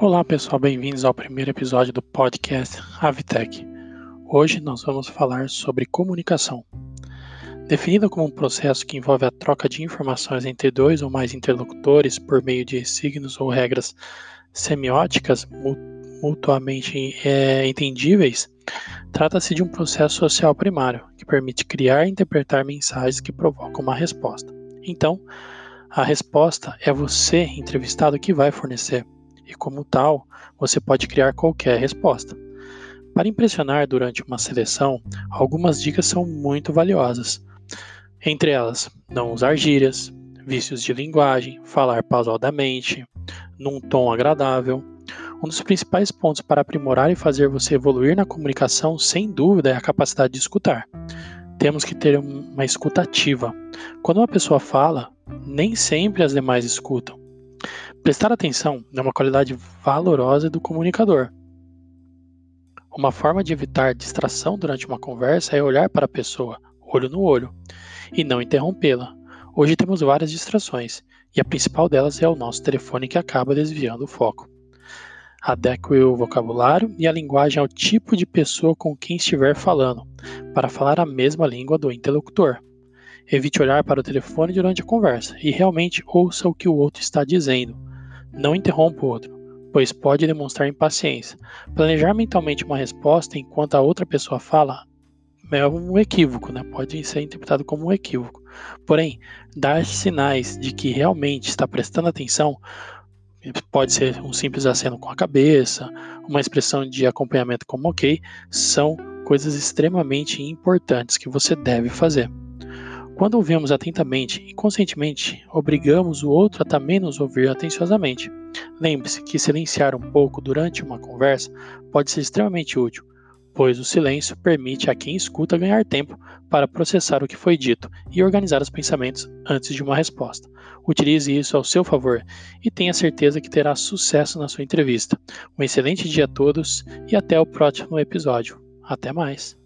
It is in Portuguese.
Olá pessoal, bem-vindos ao primeiro episódio do podcast Avitec. Hoje nós vamos falar sobre comunicação. Definida como um processo que envolve a troca de informações entre dois ou mais interlocutores por meio de signos ou regras semióticas mutuamente é, entendíveis, trata-se de um processo social primário que permite criar e interpretar mensagens que provocam uma resposta. Então, a resposta é você, entrevistado, que vai fornecer e, como tal, você pode criar qualquer resposta. Para impressionar durante uma seleção, algumas dicas são muito valiosas. Entre elas, não usar gírias, vícios de linguagem, falar pausadamente, num tom agradável. Um dos principais pontos para aprimorar e fazer você evoluir na comunicação, sem dúvida, é a capacidade de escutar. Temos que ter uma escutativa. Quando uma pessoa fala, nem sempre as demais escutam. Prestar atenção é uma qualidade valorosa do comunicador. Uma forma de evitar distração durante uma conversa é olhar para a pessoa, olho no olho, e não interrompê-la. Hoje temos várias distrações, e a principal delas é o nosso telefone que acaba desviando o foco. Adeque o vocabulário e a linguagem ao tipo de pessoa com quem estiver falando, para falar a mesma língua do interlocutor. Evite olhar para o telefone durante a conversa e realmente ouça o que o outro está dizendo não interrompa o outro, pois pode demonstrar impaciência. Planejar mentalmente uma resposta enquanto a outra pessoa fala é um equívoco, né? pode ser interpretado como um equívoco. Porém, dar sinais de que realmente está prestando atenção pode ser um simples aceno com a cabeça, uma expressão de acompanhamento como ok, são coisas extremamente importantes que você deve fazer. Quando ouvimos atentamente e conscientemente, obrigamos o outro a também nos ouvir atenciosamente. Lembre-se que silenciar um pouco durante uma conversa pode ser extremamente útil, pois o silêncio permite a quem escuta ganhar tempo para processar o que foi dito e organizar os pensamentos antes de uma resposta. Utilize isso ao seu favor e tenha certeza que terá sucesso na sua entrevista. Um excelente dia a todos e até o próximo episódio. Até mais!